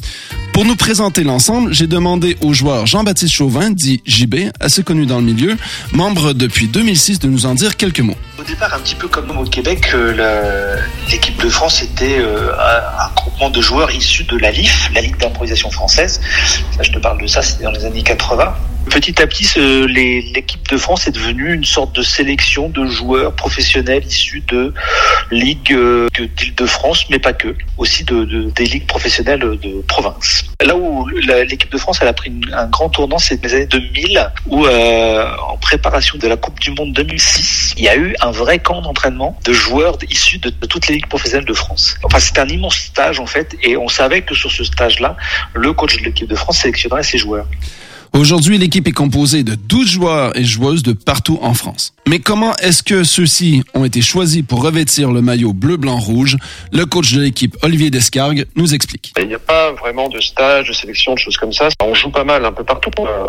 Pour nous présenter l'ensemble, j'ai demandé au joueur Jean-Baptiste Chauvin, dit JB, assez connu dans le milieu, membre depuis 2006, de nous en dire quelques mots. Au départ, un petit peu comme au Québec, euh, l'équipe de France était euh, un groupement de joueurs issus de la LIF, la Ligue d'improvisation française. Ça, je te parle de ça, c'était dans les années 80. Petit à petit, l'équipe de France est devenue une sorte de sélection de joueurs professionnels issus de ligues euh, de- d'Île-de-France, mais pas que, aussi de, de- des ligues professionnelles de province. Là où l'équipe de France elle a pris un grand tournant, c'est les années 2000, où en préparation de la Coupe du Monde 2006, il y a eu un vrai camp d'entraînement de joueurs issus de, de toutes les ligues professionnelles de France. Enfin, c'était un immense stage en fait, et on savait que sur ce stage-là, le coach de l'équipe de France sélectionnerait ses joueurs. Aujourd'hui, l'équipe est composée de 12 joueurs et joueuses de partout en France. Mais comment est-ce que ceux-ci ont été choisis pour revêtir le maillot bleu-blanc-rouge Le coach de l'équipe, Olivier Descargues, nous explique. Il n'y a pas vraiment de stage, de sélection, de choses comme ça. On joue pas mal un peu partout. euh,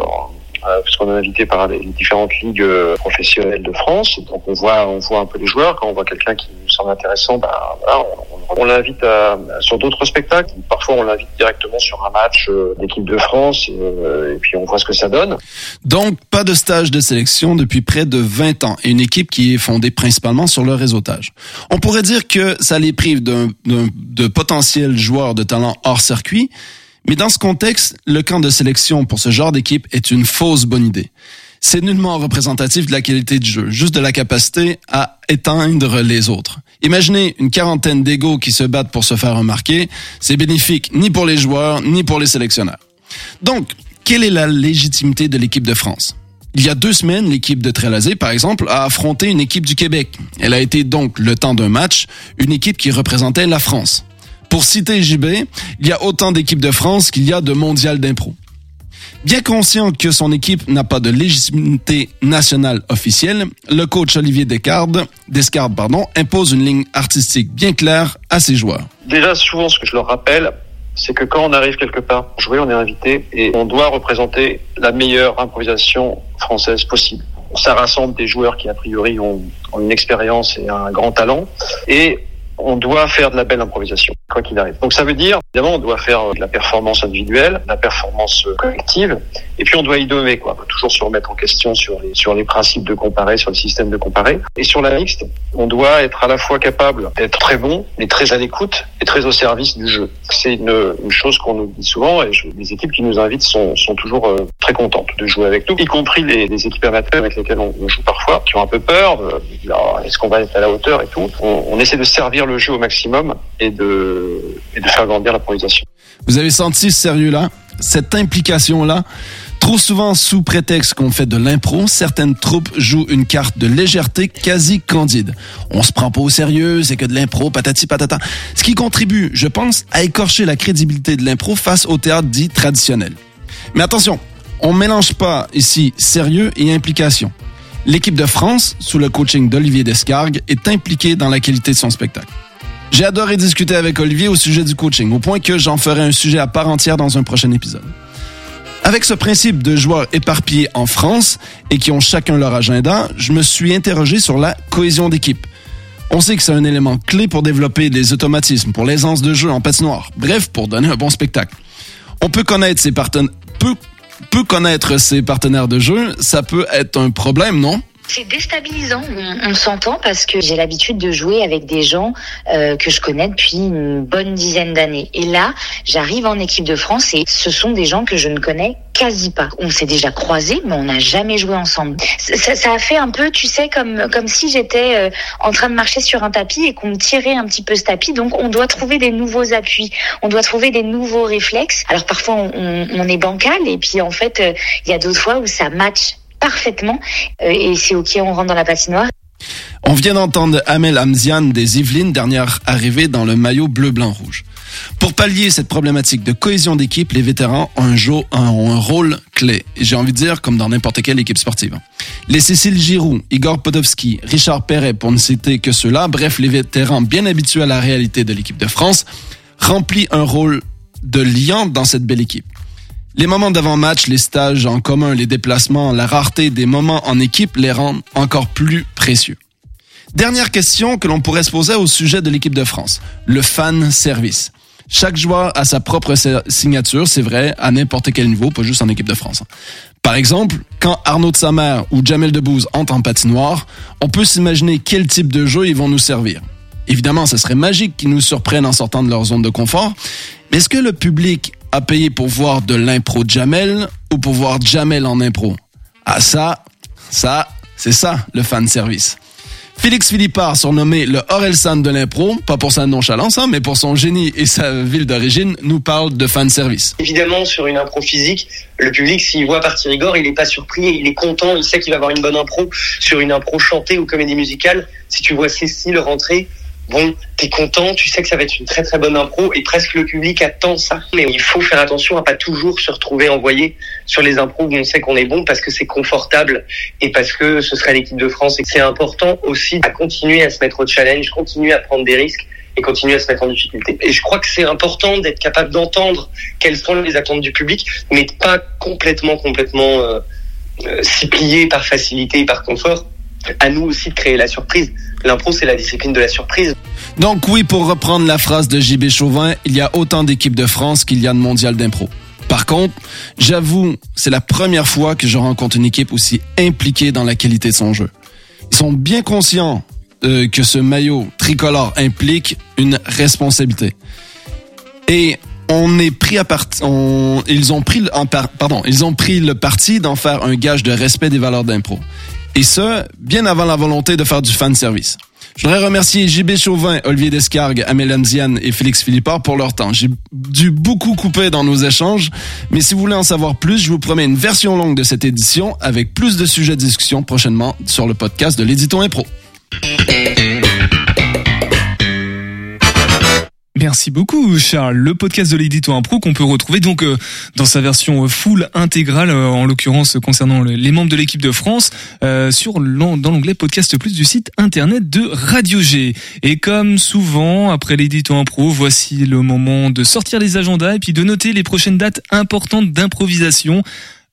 euh, parce qu'on est invité par les différentes ligues euh, professionnelles de France. Donc on voit, on voit un peu les joueurs. Quand on voit quelqu'un qui nous semble intéressant, bah, voilà, on, l'invite sur d'autres spectacles. Parfois, on l'invite directement sur un match euh, d'équipe de France et, et puis on voit ce que ça donne. Donc, pas de stage de sélection depuis près de 20 ans et une équipe qui est fondée principalement sur le réseautage. On pourrait dire que ça les prive d'un, d'un- de potentiels joueurs de talent hors circuit, mais dans ce contexte, le camp de sélection pour ce genre d'équipe est une fausse bonne idée. C'est nullement représentatif de la qualité du jeu, juste de la capacité à éteindre les autres. Imaginez une quarantaine d'égaux qui se battent pour se faire remarquer, c'est bénéfique ni pour les joueurs, ni pour les sélectionneurs. Donc, quelle est la légitimité de l'équipe de France? Il y a deux semaines, l'équipe de Trélazé, par exemple, a affronté une équipe du Québec. Elle a été donc, le temps d'un match, une équipe qui représentait la France. Pour citer JB, il y a autant d'équipes de France qu'il y a de mondial d'impro. Bien conscient que son équipe n'a pas de légitimité nationale officielle, le coach Olivier Descartes, Descartes pardon, impose une ligne artistique bien claire à ses joueurs. Déjà, souvent, ce que je leur rappelle, c'est que quand on arrive quelque part pour jouer, on est invité et on doit représenter la meilleure improvisation française possible. Ça rassemble des joueurs qui, a priori, ont, ont une expérience et un grand talent. Et on doit faire de la belle improvisation, quoi qu'il arrive. Donc ça veut dire, évidemment, on doit faire euh, de la performance individuelle, de la performance euh, collective, et puis on doit innover, quoi. On toujours se remettre en question sur les, sur les principes de comparer, sur le système de comparer. Et sur la mixte, on doit être à la fois capable d'être très bon, mais très à l'écoute et très au service du jeu. C'est une, une chose qu'on nous dit souvent, et je- les équipes qui nous invitent sont, sont toujours euh, très contentes de jouer avec nous, y compris les, les équipes amateurs avec lesquelles on, joue parfois, qui ont un peu peur, dire, Ah, est-ce qu'on va être à la hauteur et tout. On, on essaie de servir le jeu au maximum et de, faire grandir l'improvisation. Vous avez senti ce sérieux-là, cette implication-là? Trop souvent, sous prétexte qu'on fait de l'impro, certaines troupes jouent une carte de légèreté quasi candide. On se prend pas au sérieux, c'est que de l'impro, patati patata. Ce qui contribue, je pense, à écorcher la crédibilité de l'impro face au théâtre dit traditionnel. Mais attention, on mélange pas ici sérieux et implication. L'équipe de France, sous le coaching d'Olivier Descargues, est impliquée dans la qualité de son spectacle. J'ai adoré discuter avec Olivier au sujet du coaching, au point que j'en ferai un sujet à part entière dans un prochain épisode. Avec ce principe de joueurs éparpillés en France et qui ont chacun leur agenda, je me suis interrogé sur la cohésion d'équipe. On sait que c'est un élément clé pour développer des automatismes, pour l'aisance de jeu en patinoire, bref, pour donner un bon spectacle. On peut connaître ses partenaires, peut connaître ses partenaires de jeu, ça peut être un problème, non? C'est déstabilisant, on, s'entend parce que j'ai l'habitude de jouer avec des gens euh, que je connais depuis une bonne dizaine d'années. Et là, j'arrive en équipe de France et ce sont des gens que je ne connais quasi pas. On s'est déjà croisés, mais on n'a jamais joué ensemble. Ça, ça- a fait un peu, tu sais, comme comme si j'étais euh, en train de marcher sur un tapis et qu'on me tirait un petit peu ce tapis. Donc, on doit trouver des nouveaux appuis, on doit trouver des nouveaux réflexes. Alors parfois, on, on- on est bancal et puis en fait, euh, il y a d'autres fois où ça match parfaitement euh, et c'est ok, on rentre dans la patinoire. On vient d'entendre Amel Hamzian des Yvelines, dernière arrivée dans le maillot bleu-blanc-rouge. Pour pallier cette problématique de cohésion d'équipe, les vétérans ont un, jo- ont un rôle clé. J'ai envie de dire, comme dans n'importe quelle équipe sportive. Les Cécile Giroux, Igor Podovski, Richard Perret, pour ne citer que ceux-là, bref, les vétérans bien habitués à la réalité de l'équipe de France, remplissent un rôle de liant dans cette belle équipe. Les moments d'avant-match, les stages en commun, les déplacements, la rareté des moments en équipe les rendent encore plus précieux. Dernière question que l'on pourrait se poser au sujet de l'équipe de France, le fan service. Chaque joueur a sa propre signature, c'est vrai, à n'importe quel niveau, pas juste en équipe de France. Par exemple, quand Arnaud de Samer ou Jamel Debbouze entrent en patinoire, on peut s'imaginer quel type de jeu ils vont nous servir. Évidemment, ce serait magique qu'ils nous surprennent en sortant de leur zone de confort, mais est-ce que le public a payé pour voir de l'impro Jamel ou pour voir Jamel en impro Ah ça, ça, c'est ça le fan service. Félix Philippard, surnommé le Orelsan de l'impro, pas pour sa nonchalance, hein, mais pour son génie et sa ville d'origine, nous parle de fan service. Évidemment, sur une impro physique, le public, s'il voit partir Igor, il n'est pas surpris, il est content, il sait qu'il va avoir une bonne impro. Sur une impro chantée ou comédie musicale, si tu vois Cécile rentrer, bon, t'es content, tu sais que ça va être une très très bonne impro et presque le public attend ça. Mais il faut faire attention à pas toujours se retrouver envoyé sur les impros où on sait qu'on est bon parce que c'est confortable et parce que ce serait l'équipe de France. Et c'est important aussi à continuer à se mettre au challenge, continuer à prendre des risques et continuer à se mettre en difficulté. Et je crois que c'est important d'être capable d'entendre quelles sont les attentes du public, mais pas complètement, complètement euh, euh, s'y plier par facilité et par confort. À nous aussi de créer la surprise. L'impro, c'est la discipline de la surprise. Donc oui, pour reprendre la phrase de JB Chauvin, il y a autant d'équipes de France qu'il y a de mondial d'impro. Par contre, j'avoue, c'est la première fois que je rencontre une équipe aussi impliquée dans la qualité de son jeu. Ils sont bien conscients euh, que ce maillot tricolore implique une responsabilité. Et on est pris à part, on, ils ont pris, le- pardon, ils ont pris le parti d'en faire un gage de respect des valeurs d'impro. Et ce, bien avant la volonté de faire du fan service. Je voudrais remercier JB Chauvin, Olivier Descargues, Amélie Anziane et Félix Philippard pour leur temps. J'ai dû beaucoup couper dans nos échanges, mais si vous voulez en savoir plus, je vous promets une version longue de cette édition avec plus de sujets de discussion prochainement sur le podcast de l'Édito Impro. Merci beaucoup Charles. Le podcast de l'édito impro qu'on peut retrouver donc euh, dans sa version euh, full intégrale, euh, en l'occurrence concernant le- les membres de l'équipe de France, sur dans l'onglet podcast plus du site internet de Radio G. Et comme souvent après l'édito impro, voici le moment de sortir les agendas et puis de noter les prochaines dates importantes d'improvisation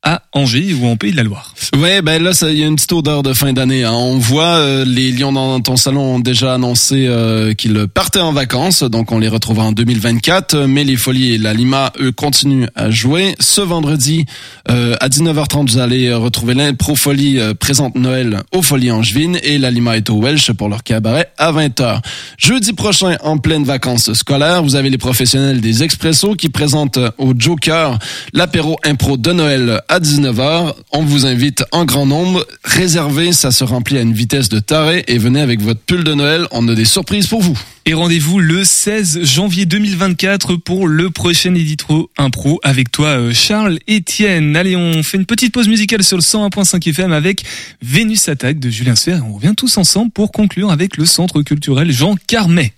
à Angers ou en Pays de la Loire. Ouais, ben là, il y a une petite odeur de fin d'année. hein. On voit euh, les Lions dans ton salon ont déjà annoncé euh, qu'ils partaient en vacances, donc on les retrouvera en 2024. euh, Mais les Folies et la Lima, eux, continuent à jouer. Ce vendredi, euh, à 19h30, vous allez retrouver l'Impro Folie euh, présente Noël aux Folies Angevines et la Lima est au Welsh pour leur cabaret à 20h. Jeudi prochain, en pleine vacances scolaires, vous avez les professionnels des Expressos qui présentent euh, au Joker l'apéro impro de Noël à 19h. On vous invite en grand nombre. Réservez, ça se remplit à une vitesse de taré et venez avec votre pull de Noël. On a des surprises pour vous. Et rendez-vous le 16 janvier 2024 pour le prochain Éditro Impro avec toi euh, Charles Etienne. Allez, on fait une petite pause musicale sur le 101.5 FM avec Vénus Attaque de Julien Sfer. On revient tous ensemble pour conclure avec le Centre culturel Jean Carmet.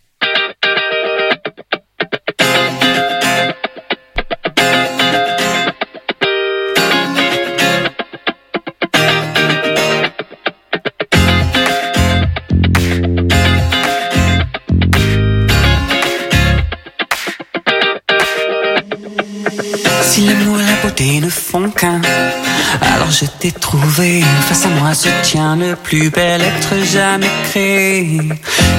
Alors je t'ai trouvé. Face à moi se tient le plus bel être jamais créé.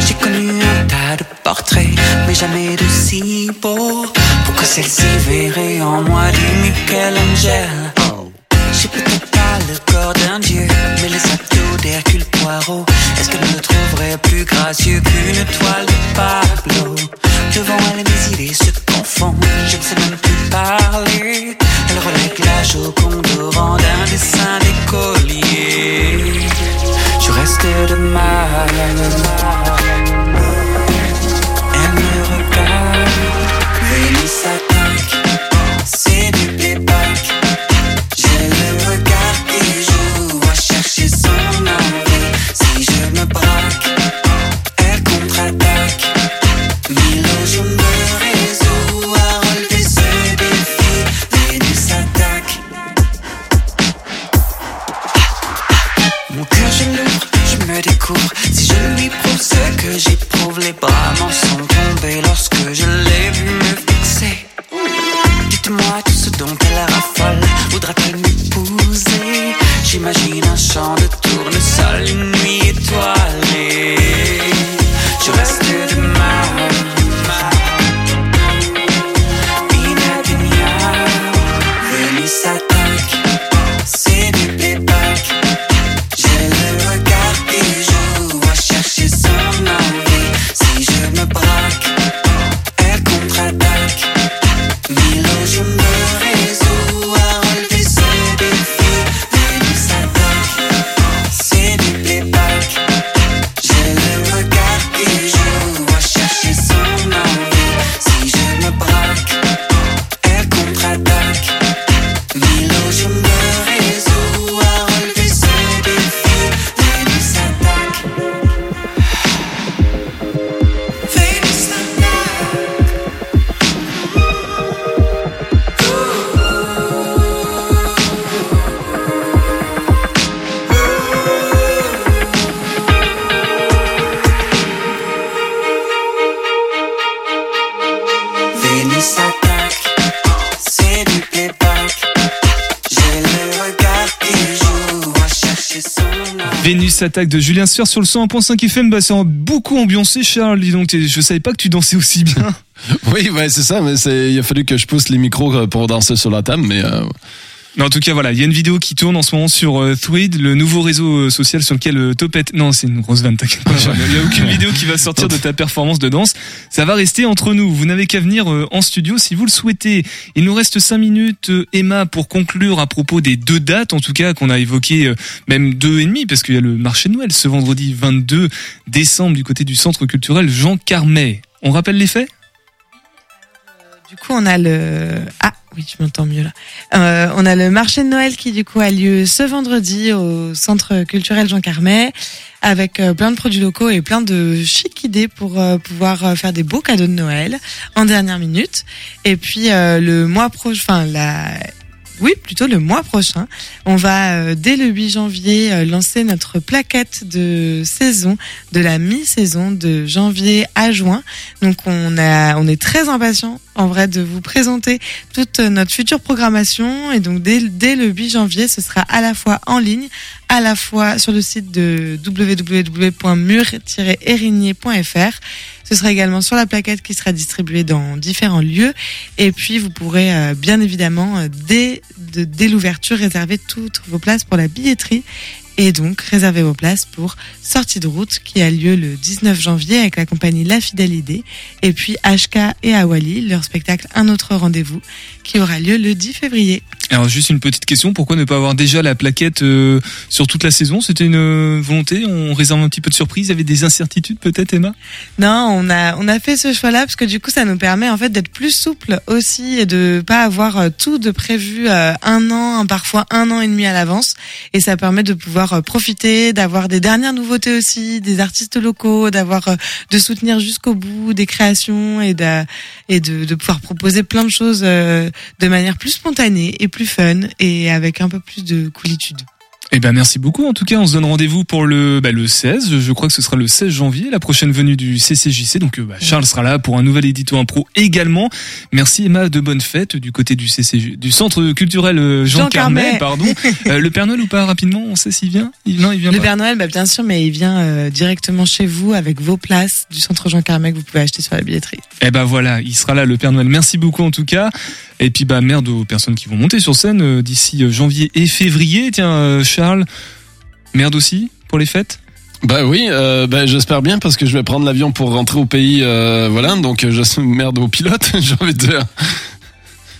J'ai connu un tas de portraits, mais jamais de si beau. Pourquoi celle-ci verrait en moi du Michel-Angel? J'ai peut-être pas le corps d'un dieu, mais les abdos d'Hercule Poirot. Est-ce qu'elle me trouverait plus gracieux qu'une Voudra-t-elle m'épouser? J'imagine un champ de tournesol âme. Vénus attaque de Julien Sueur sur le 101.5 FM, bah c'est beaucoup ambiancé Charles, dis donc, je savais pas que tu dansais aussi bien. [LAUGHS] Oui, c'est ça, mais il a fallu que je pousse les micros euh, pour danser sur la table, mais euh, Mais en tout cas, voilà, il y a une vidéo qui tourne en ce moment sur euh, Thread, le nouveau réseau euh, social sur lequel euh, Topette. Non, c'est une grosse vanne, t'inquiète pas. [LAUGHS] Il y a aucune vidéo qui va sortir de ta performance de danse. Ça va rester entre nous. Vous n'avez qu'à venir euh, en studio si vous le souhaitez. Il nous reste cinq minutes, euh, Emma, pour conclure à propos des deux dates, en tout cas qu'on a évoquées, euh, même deux et demi, parce qu'il y a le marché de Noël ce vendredi 22 décembre du côté du centre culturel Jean Carmet. On rappelle les faits? Du coup, on a le ah oui, je m'entends mieux là. Euh, on a le marché de Noël qui du coup a lieu ce vendredi au centre culturel Jean Carmet avec euh, plein de produits locaux et plein de chic idées pour euh, pouvoir euh, faire des beaux cadeaux de Noël en dernière minute. Et puis le mois prochain, enfin la oui, plutôt le mois prochain. On va, euh, dès le 8 janvier, lancer notre plaquette de saison, de la mi-saison de janvier à juin. Donc, on, a, on est très impatient, en vrai, de vous présenter toute notre future programmation. Et donc, dès, dès le 8 janvier, ce sera à la fois en ligne, à la fois sur le site de www.mur-érigné.fr. Ce sera également sur la plaquette qui sera distribuée dans différents lieux. Et puis, vous pourrez euh, bien évidemment, euh, dès, dès l'ouverture, réserver toutes vos places pour la billetterie. Et donc, réserver vos places pour Sortie de route qui a lieu le 19 janvier avec la compagnie La Fidèle Idée. Et puis, HK et Awali, leur spectacle Un autre rendez-vous qui aura lieu le 10 février. Alors juste une petite question, pourquoi ne pas avoir déjà la plaquette euh, sur toute la saison? C'était une euh, volonté? On réserve un petit peu de surprise? Il y avait des incertitudes peut-être Emma? Non, on a on a fait ce choix-là parce que du coup ça nous permet en fait d'être plus souple aussi et de pas avoir euh, tout de prévu euh, un an, parfois un an et demi à l'avance. Et ça permet de pouvoir euh, profiter, d'avoir des dernières nouveautés aussi, des artistes locaux, d'avoir euh, de soutenir jusqu'au bout des créations et de et de, de pouvoir proposer plein de choses euh, de manière plus spontanée et plus fun et avec un peu plus de coolitude. Eh ben merci beaucoup. En tout cas, on se donne rendez-vous pour le bah, le 16. Je crois que ce sera le 16 janvier, la prochaine venue du CCJC. Donc euh, bah, Charles sera là pour un nouvel édito impro également. Merci Emma, de bonnes fêtes du côté du CCJ, du Centre culturel euh, Jean, Jean Carmet. Carmet. Pardon. [LAUGHS] Euh, le Père Noël ou pas rapidement On sait s'il vient? Il, Non, il vient Le pas. Père Noël, bah, bien sûr, mais il vient euh, directement chez vous avec vos places du centre Jean Carmet que vous pouvez acheter sur la billetterie. Eh ben voilà, il sera là le Père Noël. Merci beaucoup en tout cas. Et puis bah merde aux personnes qui vont monter sur scène euh, d'ici euh, janvier et février. Tiens euh, Charles, merde aussi pour les fêtes? Bah oui, euh, bah, j'espère bien parce que je vais prendre l'avion pour rentrer au pays, euh, voilà. Donc je [LAUGHS] merde au pilote, [LAUGHS] j'ai envie de dire.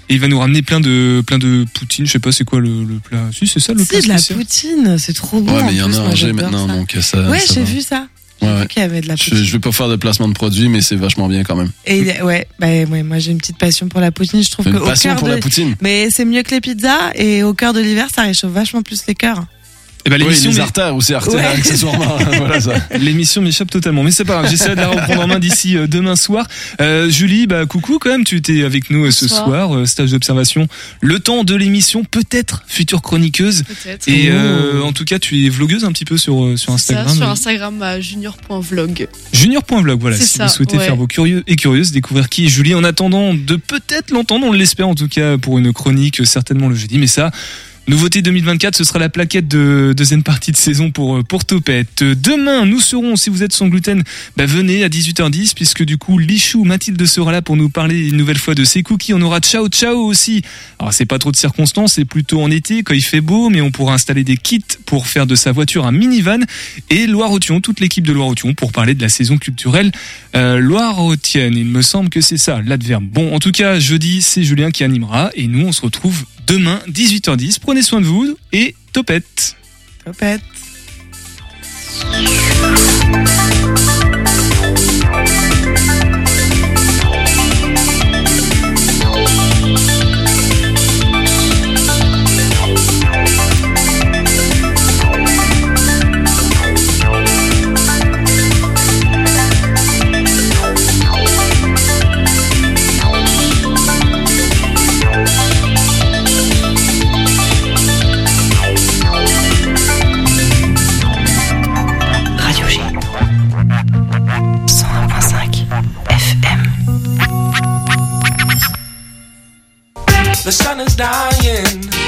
Et il va nous ramener plein de plein de poutine. Je sais pas c'est quoi le, le plat? Si c'est ça le plat C'est de la poutine, c'est trop bon. Ouais, mais il y en a en G maintenant, ça. donc ça. Ouais, j'ai vu ça. Ouais, ouais. Qu'il y avait de la Je, poutine. je vais pas faire de placement de produit, mais c'est vachement bien quand même. Et ouais, bah ouais, moi j'ai une petite passion pour la poutine. Je trouve Une que au passion cœur pour de- la poutine. Mais c'est mieux que les pizzas et au cœur de l'hiver, ça réchauffe vachement plus les cœurs. Eh ben, Oui, l'émission les artères aussi artères Ouais. [LAUGHS] accessoirement. [LAUGHS] voilà ça. L'émission m'échappe totalement, mais c'est pas grave. J'essaierai de la reprendre en main d'ici euh, demain soir. Euh, Julie, bah coucou quand même. Tu étais avec nous euh, ce soir, euh, stage d'observation. Le temps de l'émission, peut-être future chroniqueuse. Peut-être. Et euh, en tout cas, tu es vlogueuse un petit peu sur euh, sur C'est ça, Instagram. sur Instagram à junior.vlog. Junior.vlog, voilà. C'est Si ça, vous souhaitez ouais. faire vos curieux et curieuses, découvrir qui est Julie en attendant de peut-être l'entendre, on l'espère en tout cas pour une chronique, certainement le jeudi. Mais ça, nouveauté 2024, ce sera la plaquette de deuxième partie de saison pour, euh, pour Topette. Demain, nous serons, si vous êtes sans gluten, bah venez à 18h10, puisque du coup, Lichou, Mathilde sera là pour nous parler une nouvelle fois de ses cookies. On aura Ciao Ciao aussi. Alors, c'est pas trop de circonstances, c'est plutôt en été, quand il fait beau, mais on pourra installer des kits pour faire de sa voiture un minivan. Et Loire-Othion, toute l'équipe de Loire-Othion pour parler de la saison culturelle euh, Loire-Othienne. Il me semble que c'est ça, l'adverbe. Bon, en tout cas, jeudi, c'est Julien qui animera et nous, on se retrouve demain, 18h10. Prenez soin de vous et topette. Topette. The sun is dying.